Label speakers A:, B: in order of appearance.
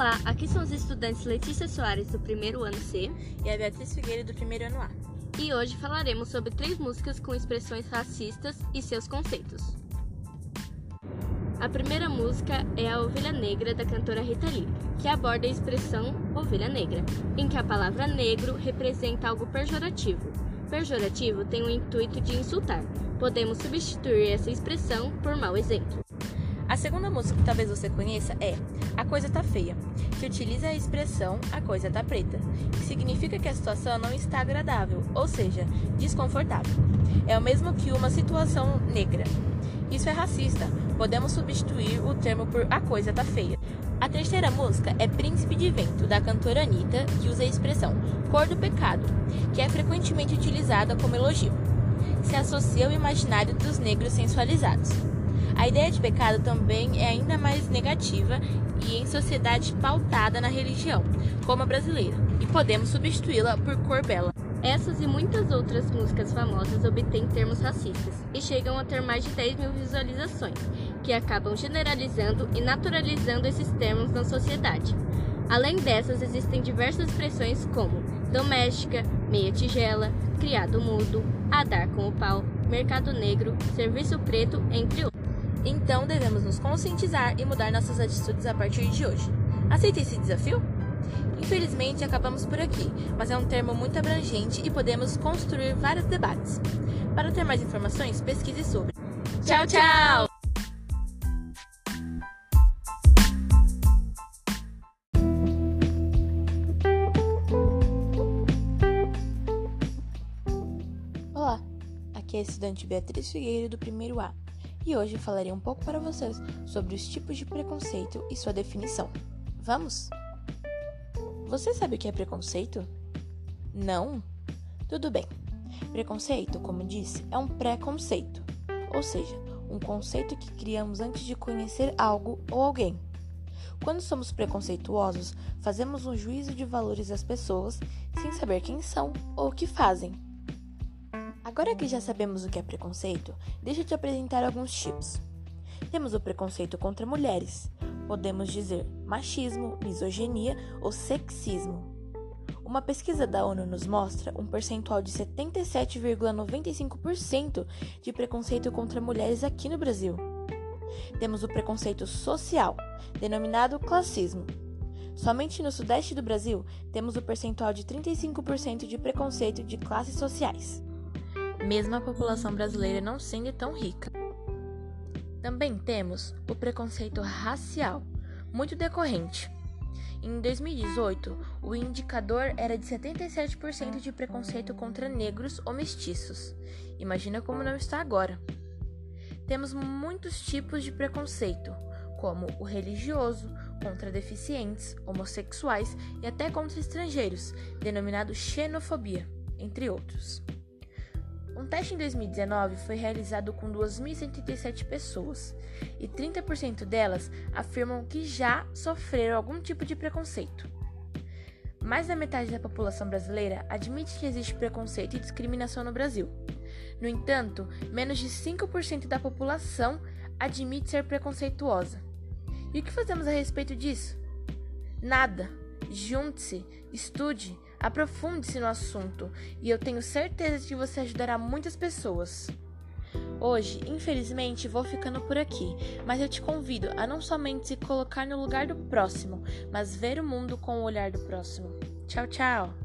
A: Olá, aqui são os estudantes Letícia Soares do primeiro ano C
B: e a Beatriz Figueiredo do primeiro ano A.
A: E hoje falaremos sobre três músicas com expressões racistas e seus conceitos. A primeira música é a Ovelha Negra da cantora Rita Lee, que aborda a expressão ovelha negra, em que a palavra negro representa algo pejorativo. Pejorativo tem o intuito de insultar. Podemos substituir essa expressão por mau exemplo.
B: A segunda música que talvez você conheça é A Coisa Tá Feia, que utiliza a expressão A Coisa Tá Preta, que significa que a situação não está agradável, ou seja, desconfortável. É o mesmo que uma situação negra. Isso é racista. Podemos substituir o termo por A Coisa Tá Feia. A terceira música é Príncipe de Vento, da cantora Anitta, que usa a expressão cor do pecado, que é frequentemente utilizada como elogio. Se associa ao imaginário dos negros sensualizados. A ideia de pecado também é ainda mais negativa e em sociedade pautada na religião, como a brasileira, e podemos substituí-la por cor bela.
A: Essas e muitas outras músicas famosas obtêm termos racistas e chegam a ter mais de 10 mil visualizações, que acabam generalizando e naturalizando esses termos na sociedade. Além dessas, existem diversas expressões como doméstica, meia tigela, criado mudo, a dar com o pau, mercado negro, serviço preto, entre outros.
B: Então devemos nos conscientizar e mudar nossas atitudes a partir de hoje. Aceita esse desafio? Infelizmente, acabamos por aqui, mas é um termo muito abrangente e podemos construir vários debates. Para ter mais informações, pesquise sobre. Tchau, tchau! Olá, aqui é a estudante Beatriz Figueiredo do primeiro A e hoje falarei um pouco para vocês sobre os tipos de preconceito e sua definição. Vamos? Você sabe o que é preconceito? Não? Tudo bem. Preconceito, como disse, é um preconceito, ou seja, um conceito que criamos antes de conhecer algo ou alguém. Quando somos preconceituosos, fazemos um juízo de valores das pessoas sem saber quem são ou o que fazem. Agora que já sabemos o que é preconceito, deixa eu te apresentar alguns tipos. Temos o preconceito contra mulheres, podemos dizer machismo, misoginia ou sexismo. Uma pesquisa da ONU nos mostra um percentual de 77,95% de preconceito contra mulheres aqui no Brasil. Temos o preconceito social, denominado classismo. Somente no sudeste do Brasil temos o percentual de 35% de preconceito de classes sociais mesmo a população brasileira não sendo tão rica. Também temos o preconceito racial, muito decorrente. Em 2018, o indicador era de 77% de preconceito contra negros ou mestiços. Imagina como não está agora. Temos muitos tipos de preconceito, como o religioso, contra deficientes, homossexuais e até contra estrangeiros, denominado xenofobia, entre outros. Um teste em 2019 foi realizado com 2.187 pessoas e 30% delas afirmam que já sofreram algum tipo de preconceito. Mais da metade da população brasileira admite que existe preconceito e discriminação no Brasil. No entanto, menos de 5% da população admite ser preconceituosa. E o que fazemos a respeito disso? Nada. Junte-se, estude, Aprofunde-se no assunto e eu tenho certeza de que você ajudará muitas pessoas. Hoje, infelizmente, vou ficando por aqui, mas eu te convido a não somente se colocar no lugar do próximo, mas ver o mundo com o olhar do próximo. Tchau, tchau!